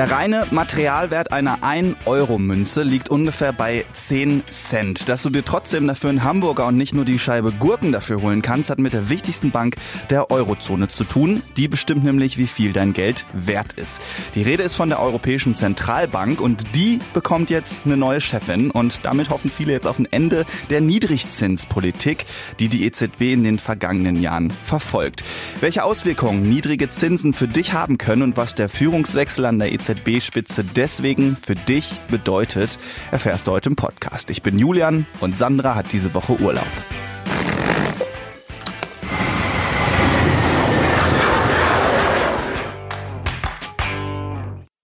Der reine Materialwert einer 1-Euro-Münze liegt ungefähr bei 10 Cent. Dass du dir trotzdem dafür einen Hamburger und nicht nur die Scheibe Gurken dafür holen kannst, hat mit der wichtigsten Bank der Eurozone zu tun. Die bestimmt nämlich, wie viel dein Geld wert ist. Die Rede ist von der Europäischen Zentralbank und die bekommt jetzt eine neue Chefin und damit hoffen viele jetzt auf ein Ende der Niedrigzinspolitik, die die EZB in den vergangenen Jahren verfolgt. Welche Auswirkungen niedrige Zinsen für dich haben können und was der Führungswechsel an der EZB-Spitze deswegen für dich bedeutet, erfährst du heute im Podcast. Ich bin Julian und Sandra hat diese Woche Urlaub.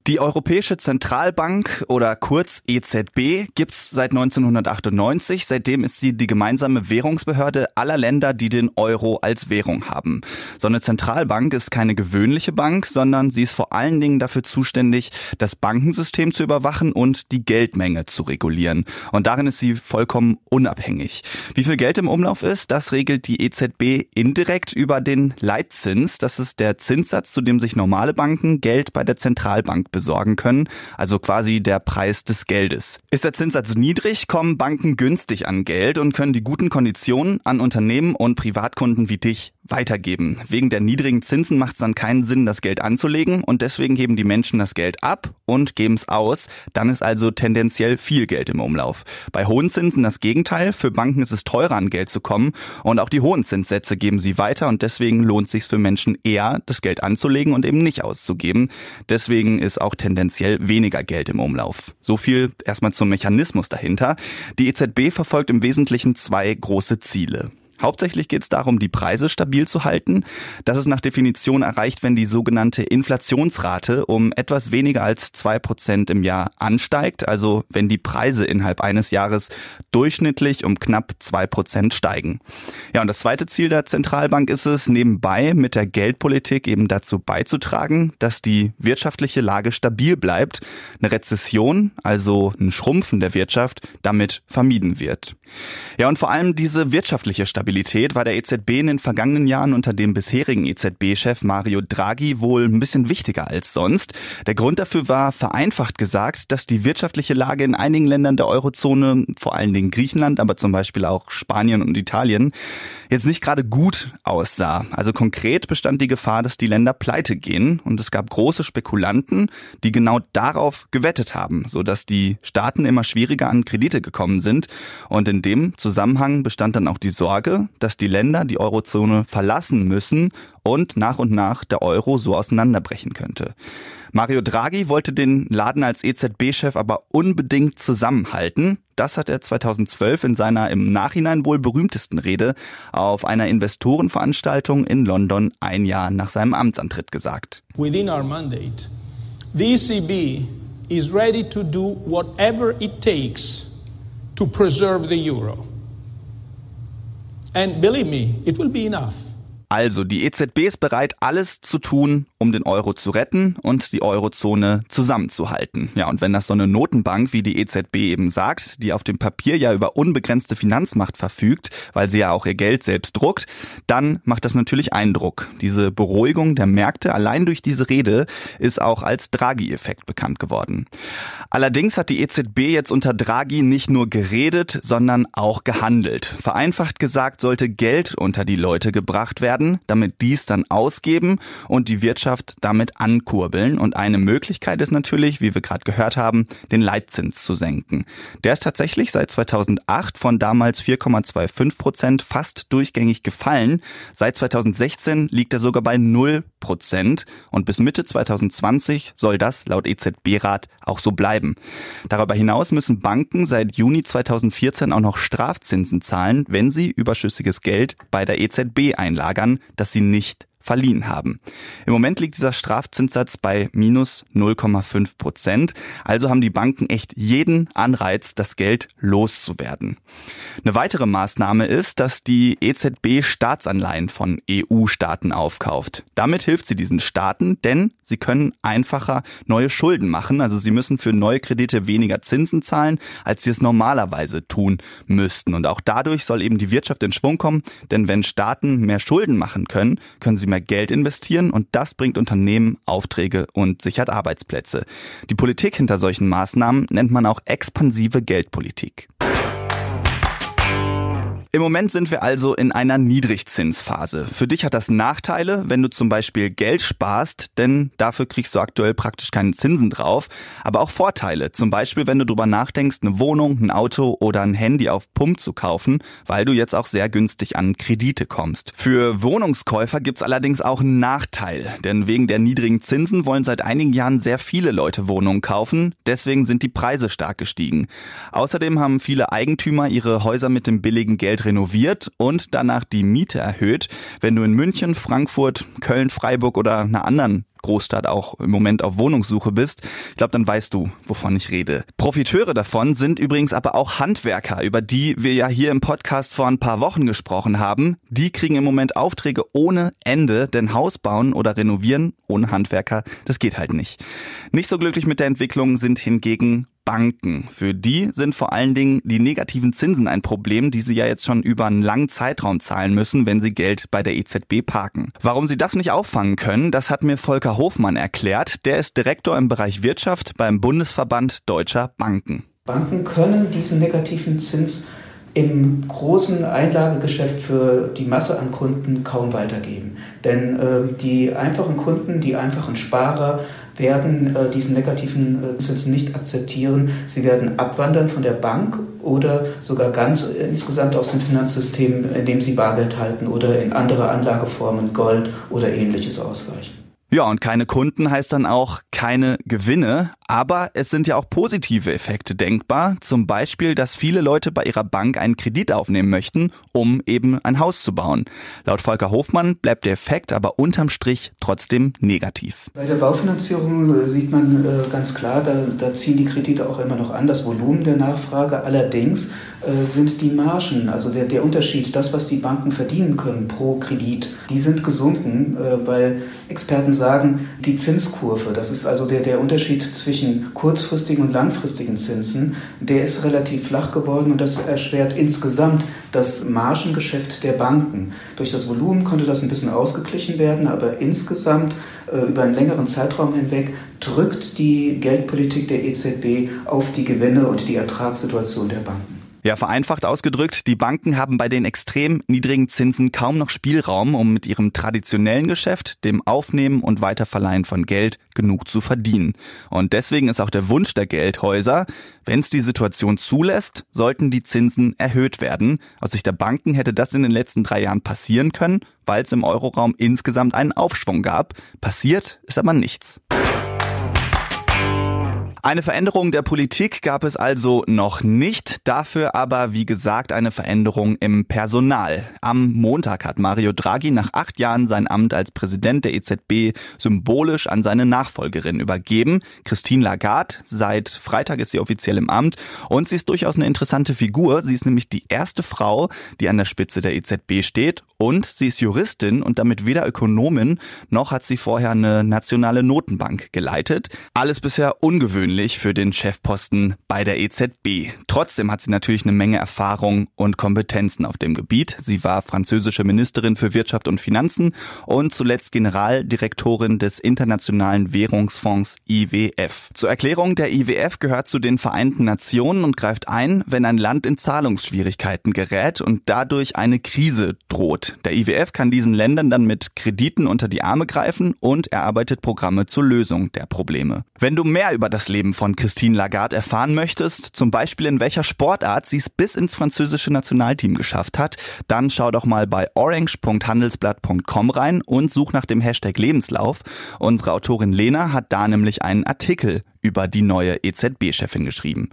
Die Europäische Zentralbank oder kurz EZB gibt's seit 1998. Seitdem ist sie die gemeinsame Währungsbehörde aller Länder, die den Euro als Währung haben. So eine Zentralbank ist keine gewöhnliche Bank, sondern sie ist vor allen Dingen dafür zuständig, das Bankensystem zu überwachen und die Geldmenge zu regulieren. Und darin ist sie vollkommen unabhängig. Wie viel Geld im Umlauf ist, das regelt die EZB indirekt über den Leitzins. Das ist der Zinssatz, zu dem sich normale Banken Geld bei der Zentralbank besorgen können, also quasi der Preis des Geldes. Ist der Zinssatz niedrig, kommen Banken günstig an Geld und können die guten Konditionen an Unternehmen und Privatkunden wie dich weitergeben. Wegen der niedrigen Zinsen macht es dann keinen Sinn, das Geld anzulegen und deswegen geben die Menschen das Geld ab und geben es aus. Dann ist also tendenziell viel Geld im Umlauf. Bei hohen Zinsen das Gegenteil. Für Banken ist es teurer an Geld zu kommen und auch die hohen Zinssätze geben sie weiter und deswegen lohnt es sich für Menschen eher, das Geld anzulegen und eben nicht auszugeben. Deswegen ist auch tendenziell weniger Geld im Umlauf. So viel erstmal zum Mechanismus dahinter. Die EZB verfolgt im Wesentlichen zwei große Ziele. Hauptsächlich geht es darum, die Preise stabil zu halten. Das ist nach Definition erreicht, wenn die sogenannte Inflationsrate um etwas weniger als zwei Prozent im Jahr ansteigt, also wenn die Preise innerhalb eines Jahres durchschnittlich um knapp zwei Prozent steigen. Ja, und das zweite Ziel der Zentralbank ist es, nebenbei mit der Geldpolitik eben dazu beizutragen, dass die wirtschaftliche Lage stabil bleibt, eine Rezession, also ein Schrumpfen der Wirtschaft, damit vermieden wird. Ja, und vor allem diese wirtschaftliche Stabilität war der EZB in den vergangenen Jahren unter dem bisherigen EZB-Chef Mario Draghi wohl ein bisschen wichtiger als sonst. Der Grund dafür war vereinfacht gesagt, dass die wirtschaftliche Lage in einigen Ländern der Eurozone, vor allen Dingen Griechenland, aber zum Beispiel auch Spanien und Italien, jetzt nicht gerade gut aussah. Also konkret bestand die Gefahr, dass die Länder pleite gehen und es gab große Spekulanten, die genau darauf gewettet haben, sodass die Staaten immer schwieriger an Kredite gekommen sind und in dem Zusammenhang bestand dann auch die Sorge, dass die Länder die Eurozone verlassen müssen und nach und nach der Euro so auseinanderbrechen könnte. Mario Draghi wollte den Laden als EZB-Chef aber unbedingt zusammenhalten. Das hat er 2012 in seiner im Nachhinein wohl berühmtesten Rede auf einer Investorenveranstaltung in London ein Jahr nach seinem Amtsantritt gesagt. Within our mandate, the ECB is ready to do whatever it takes to preserve the euro. And believe me, it will be enough. Also, die EZB ist bereit, alles zu tun, um den Euro zu retten und die Eurozone zusammenzuhalten. Ja, und wenn das so eine Notenbank wie die EZB eben sagt, die auf dem Papier ja über unbegrenzte Finanzmacht verfügt, weil sie ja auch ihr Geld selbst druckt, dann macht das natürlich Eindruck. Diese Beruhigung der Märkte allein durch diese Rede ist auch als Draghi-Effekt bekannt geworden. Allerdings hat die EZB jetzt unter Draghi nicht nur geredet, sondern auch gehandelt. Vereinfacht gesagt sollte Geld unter die Leute gebracht werden, werden, damit dies dann ausgeben und die Wirtschaft damit ankurbeln. Und eine Möglichkeit ist natürlich, wie wir gerade gehört haben, den Leitzins zu senken. Der ist tatsächlich seit 2008 von damals 4,25 Prozent fast durchgängig gefallen. Seit 2016 liegt er sogar bei 0 Prozent und bis Mitte 2020 soll das laut EZB-Rat auch so bleiben. Darüber hinaus müssen Banken seit Juni 2014 auch noch Strafzinsen zahlen, wenn sie überschüssiges Geld bei der EZB einlagern kann, das sie nicht verliehen haben. Im Moment liegt dieser Strafzinssatz bei minus 0,5 Prozent. Also haben die Banken echt jeden Anreiz, das Geld loszuwerden. Eine weitere Maßnahme ist, dass die EZB Staatsanleihen von EU-Staaten aufkauft. Damit hilft sie diesen Staaten, denn sie können einfacher neue Schulden machen. Also sie müssen für neue Kredite weniger Zinsen zahlen, als sie es normalerweise tun müssten. Und auch dadurch soll eben die Wirtschaft in Schwung kommen, denn wenn Staaten mehr Schulden machen können, können sie mehr Geld investieren und das bringt Unternehmen Aufträge und sichert Arbeitsplätze. Die Politik hinter solchen Maßnahmen nennt man auch expansive Geldpolitik. Im Moment sind wir also in einer Niedrigzinsphase. Für dich hat das Nachteile, wenn du zum Beispiel Geld sparst, denn dafür kriegst du aktuell praktisch keine Zinsen drauf. Aber auch Vorteile, zum Beispiel wenn du darüber nachdenkst, eine Wohnung, ein Auto oder ein Handy auf Pump zu kaufen, weil du jetzt auch sehr günstig an Kredite kommst. Für Wohnungskäufer gibt's allerdings auch einen Nachteil, denn wegen der niedrigen Zinsen wollen seit einigen Jahren sehr viele Leute Wohnungen kaufen, deswegen sind die Preise stark gestiegen. Außerdem haben viele Eigentümer ihre Häuser mit dem billigen Geld renoviert und danach die Miete erhöht. Wenn du in München, Frankfurt, Köln, Freiburg oder einer anderen Großstadt auch im Moment auf Wohnungssuche bist, ich glaube, dann weißt du, wovon ich rede. Profiteure davon sind übrigens aber auch Handwerker, über die wir ja hier im Podcast vor ein paar Wochen gesprochen haben. Die kriegen im Moment Aufträge ohne Ende, denn Haus bauen oder renovieren ohne Handwerker, das geht halt nicht. Nicht so glücklich mit der Entwicklung sind hingegen Banken. Für die sind vor allen Dingen die negativen Zinsen ein Problem, die sie ja jetzt schon über einen langen Zeitraum zahlen müssen, wenn sie Geld bei der EZB parken. Warum sie das nicht auffangen können, das hat mir Volker Hofmann erklärt. Der ist Direktor im Bereich Wirtschaft beim Bundesverband Deutscher Banken. Banken können diesen negativen Zins im großen Einlagegeschäft für die Masse an Kunden kaum weitergeben. Denn äh, die einfachen Kunden, die einfachen Sparer werden äh, diesen negativen äh, Zinsen nicht akzeptieren. Sie werden abwandern von der Bank oder sogar ganz äh, insgesamt aus dem Finanzsystem, indem sie Bargeld halten oder in andere Anlageformen, Gold oder ähnliches ausweichen. Ja, und keine Kunden heißt dann auch keine Gewinne. Aber es sind ja auch positive Effekte denkbar. Zum Beispiel, dass viele Leute bei ihrer Bank einen Kredit aufnehmen möchten, um eben ein Haus zu bauen. Laut Volker Hofmann bleibt der Effekt aber unterm Strich trotzdem negativ. Bei der Baufinanzierung äh, sieht man äh, ganz klar, da, da ziehen die Kredite auch immer noch an, das Volumen der Nachfrage. Allerdings äh, sind die Margen, also der, der Unterschied, das, was die Banken verdienen können pro Kredit, die sind gesunken, weil Experten sagen, die Zinskurve, das ist also der, der Unterschied zwischen kurzfristigen und langfristigen Zinsen, der ist relativ flach geworden und das erschwert insgesamt das Margengeschäft der Banken. Durch das Volumen konnte das ein bisschen ausgeglichen werden, aber insgesamt äh, über einen längeren Zeitraum hinweg drückt die Geldpolitik der EZB auf die Gewinne und die Ertragssituation der Banken. Ja, vereinfacht ausgedrückt, die Banken haben bei den extrem niedrigen Zinsen kaum noch Spielraum, um mit ihrem traditionellen Geschäft, dem Aufnehmen und Weiterverleihen von Geld, genug zu verdienen. Und deswegen ist auch der Wunsch der Geldhäuser, wenn es die Situation zulässt, sollten die Zinsen erhöht werden. Aus Sicht der Banken hätte das in den letzten drei Jahren passieren können, weil es im Euroraum insgesamt einen Aufschwung gab. Passiert ist aber nichts. Eine Veränderung der Politik gab es also noch nicht, dafür aber, wie gesagt, eine Veränderung im Personal. Am Montag hat Mario Draghi nach acht Jahren sein Amt als Präsident der EZB symbolisch an seine Nachfolgerin übergeben. Christine Lagarde, seit Freitag ist sie offiziell im Amt und sie ist durchaus eine interessante Figur. Sie ist nämlich die erste Frau, die an der Spitze der EZB steht und sie ist Juristin und damit weder Ökonomin noch hat sie vorher eine nationale Notenbank geleitet. Alles bisher ungewöhnlich ungewöhnlich für den Chefposten bei der EZB. Trotzdem hat sie natürlich eine Menge Erfahrung und Kompetenzen auf dem Gebiet. Sie war französische Ministerin für Wirtschaft und Finanzen und zuletzt Generaldirektorin des Internationalen Währungsfonds IWF. Zur Erklärung, der IWF gehört zu den Vereinten Nationen und greift ein, wenn ein Land in Zahlungsschwierigkeiten gerät und dadurch eine Krise droht. Der IWF kann diesen Ländern dann mit Krediten unter die Arme greifen und erarbeitet Programme zur Lösung der Probleme. Wenn du mehr über das Leben Leben von Christine Lagarde erfahren möchtest, zum Beispiel in welcher Sportart sie es bis ins französische Nationalteam geschafft hat, dann schau doch mal bei orange.handelsblatt.com rein und such nach dem Hashtag Lebenslauf. Unsere Autorin Lena hat da nämlich einen Artikel über die neue EZB-Chefin geschrieben.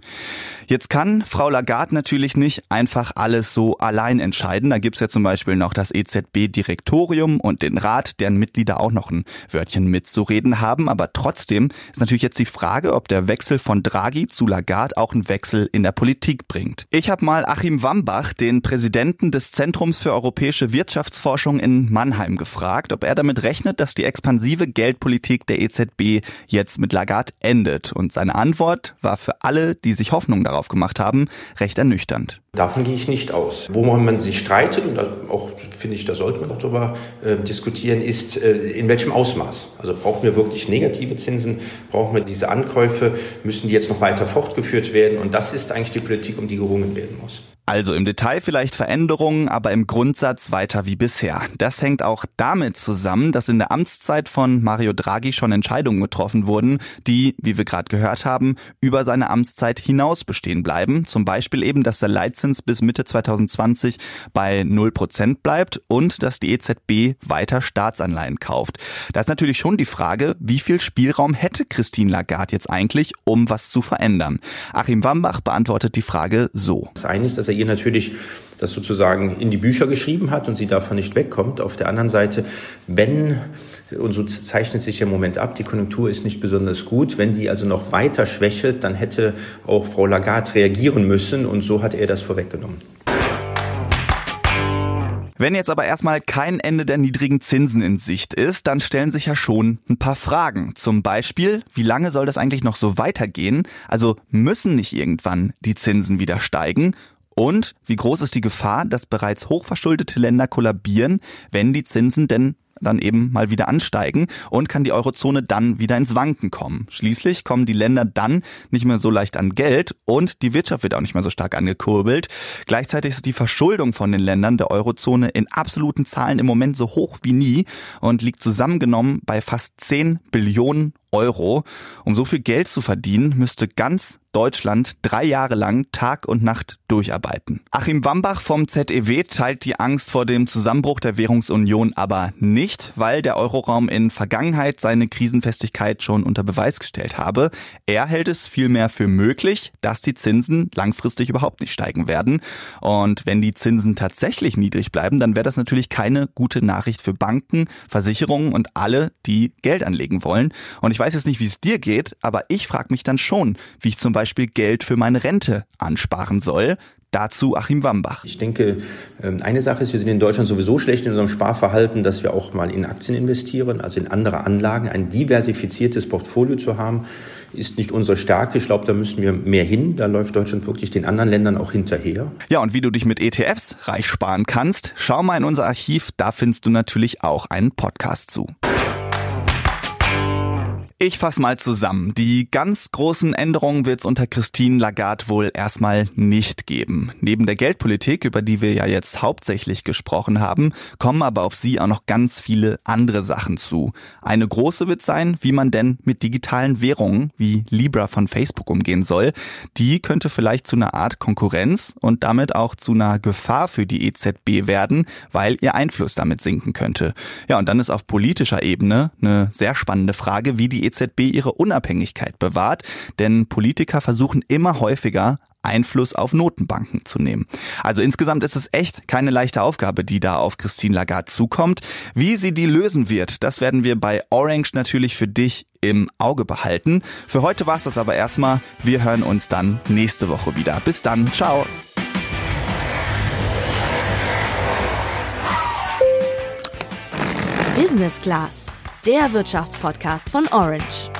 Jetzt kann Frau Lagarde natürlich nicht einfach alles so allein entscheiden. Da gibt's ja zum Beispiel noch das EZB-Direktorium und den Rat, deren Mitglieder auch noch ein Wörtchen mitzureden haben. Aber trotzdem ist natürlich jetzt die Frage, ob der Wechsel von Draghi zu Lagarde auch einen Wechsel in der Politik bringt. Ich habe mal Achim Wambach, den Präsidenten des Zentrums für europäische Wirtschaftsforschung in Mannheim, gefragt, ob er damit rechnet, dass die expansive Geldpolitik der EZB jetzt mit Lagarde endet. Und seine Antwort war für alle, die sich Hoffnung darauf gemacht haben, recht ernüchternd. Davon gehe ich nicht aus. Wo man sich streitet, und auch finde ich, da sollte man auch darüber äh, diskutieren, ist äh, in welchem Ausmaß. Also brauchen wir wirklich negative Zinsen, brauchen wir diese Ankäufe, müssen die jetzt noch weiter fortgeführt werden. Und das ist eigentlich die Politik, um die gerungen werden muss. Also im Detail vielleicht Veränderungen, aber im Grundsatz weiter wie bisher. Das hängt auch damit zusammen, dass in der Amtszeit von Mario Draghi schon Entscheidungen getroffen wurden, die, wie wir gerade gehört haben, über seine Amtszeit hinaus bestehen bleiben. Zum Beispiel eben, dass der Leitzins bis Mitte 2020 bei 0% bleibt und dass die EZB weiter Staatsanleihen kauft. Da ist natürlich schon die Frage, wie viel Spielraum hätte Christine Lagarde jetzt eigentlich, um was zu verändern? Achim Wambach beantwortet die Frage so. Das eine ist, dass er ihr natürlich das sozusagen in die Bücher geschrieben hat und sie davon nicht wegkommt. Auf der anderen Seite, wenn, und so zeichnet sich der Moment ab, die Konjunktur ist nicht besonders gut, wenn die also noch weiter schwächelt, dann hätte auch Frau Lagarde reagieren müssen und so hat er das vorweggenommen. Wenn jetzt aber erstmal kein Ende der niedrigen Zinsen in Sicht ist, dann stellen sich ja schon ein paar Fragen. Zum Beispiel, wie lange soll das eigentlich noch so weitergehen? Also müssen nicht irgendwann die Zinsen wieder steigen? Und wie groß ist die Gefahr, dass bereits hochverschuldete Länder kollabieren, wenn die Zinsen denn dann eben mal wieder ansteigen und kann die Eurozone dann wieder ins Wanken kommen. Schließlich kommen die Länder dann nicht mehr so leicht an Geld und die Wirtschaft wird auch nicht mehr so stark angekurbelt. Gleichzeitig ist die Verschuldung von den Ländern der Eurozone in absoluten Zahlen im Moment so hoch wie nie und liegt zusammengenommen bei fast 10 Billionen Euro. Um so viel Geld zu verdienen, müsste ganz Deutschland drei Jahre lang Tag und Nacht durcharbeiten. Achim Wambach vom ZEW teilt die Angst vor dem Zusammenbruch der Währungsunion aber nicht, weil der Euroraum in Vergangenheit seine Krisenfestigkeit schon unter Beweis gestellt habe. Er hält es vielmehr für möglich, dass die Zinsen langfristig überhaupt nicht steigen werden. Und wenn die Zinsen tatsächlich niedrig bleiben, dann wäre das natürlich keine gute Nachricht für Banken, Versicherungen und alle, die Geld anlegen wollen. Und ich weiß jetzt nicht, wie es dir geht, aber ich frage mich dann schon, wie ich zum Beispiel Geld für meine Rente ansparen soll. Dazu Achim Wambach. Ich denke, ähm, eine Sache ist, wir sind in Deutschland sowieso schlecht in unserem Sparverhalten, dass wir auch mal in Aktien investieren, also in andere Anlagen. Ein diversifiziertes Portfolio zu haben, ist nicht unsere Stärke. Ich glaube, da müssen wir mehr hin. Da läuft Deutschland wirklich den anderen Ländern auch hinterher. Ja, und wie du dich mit ETFs reich sparen kannst, schau mal in unser Archiv. Da findest du natürlich auch einen Podcast zu. Ich fasse mal zusammen. Die ganz großen Änderungen wird es unter Christine Lagarde wohl erstmal nicht geben. Neben der Geldpolitik, über die wir ja jetzt hauptsächlich gesprochen haben, kommen aber auf sie auch noch ganz viele andere Sachen zu. Eine große wird sein, wie man denn mit digitalen Währungen wie Libra von Facebook umgehen soll. Die könnte vielleicht zu einer Art Konkurrenz und damit auch zu einer Gefahr für die EZB werden, weil ihr Einfluss damit sinken könnte. Ja, und dann ist auf politischer Ebene eine sehr spannende Frage, wie die EZB EZB ihre Unabhängigkeit bewahrt, denn Politiker versuchen immer häufiger Einfluss auf Notenbanken zu nehmen. Also insgesamt ist es echt keine leichte Aufgabe, die da auf Christine Lagarde zukommt. Wie sie die lösen wird, das werden wir bei Orange natürlich für dich im Auge behalten. Für heute war es das aber erstmal. Wir hören uns dann nächste Woche wieder. Bis dann. Ciao. Business Class der Wirtschaftspodcast von Orange.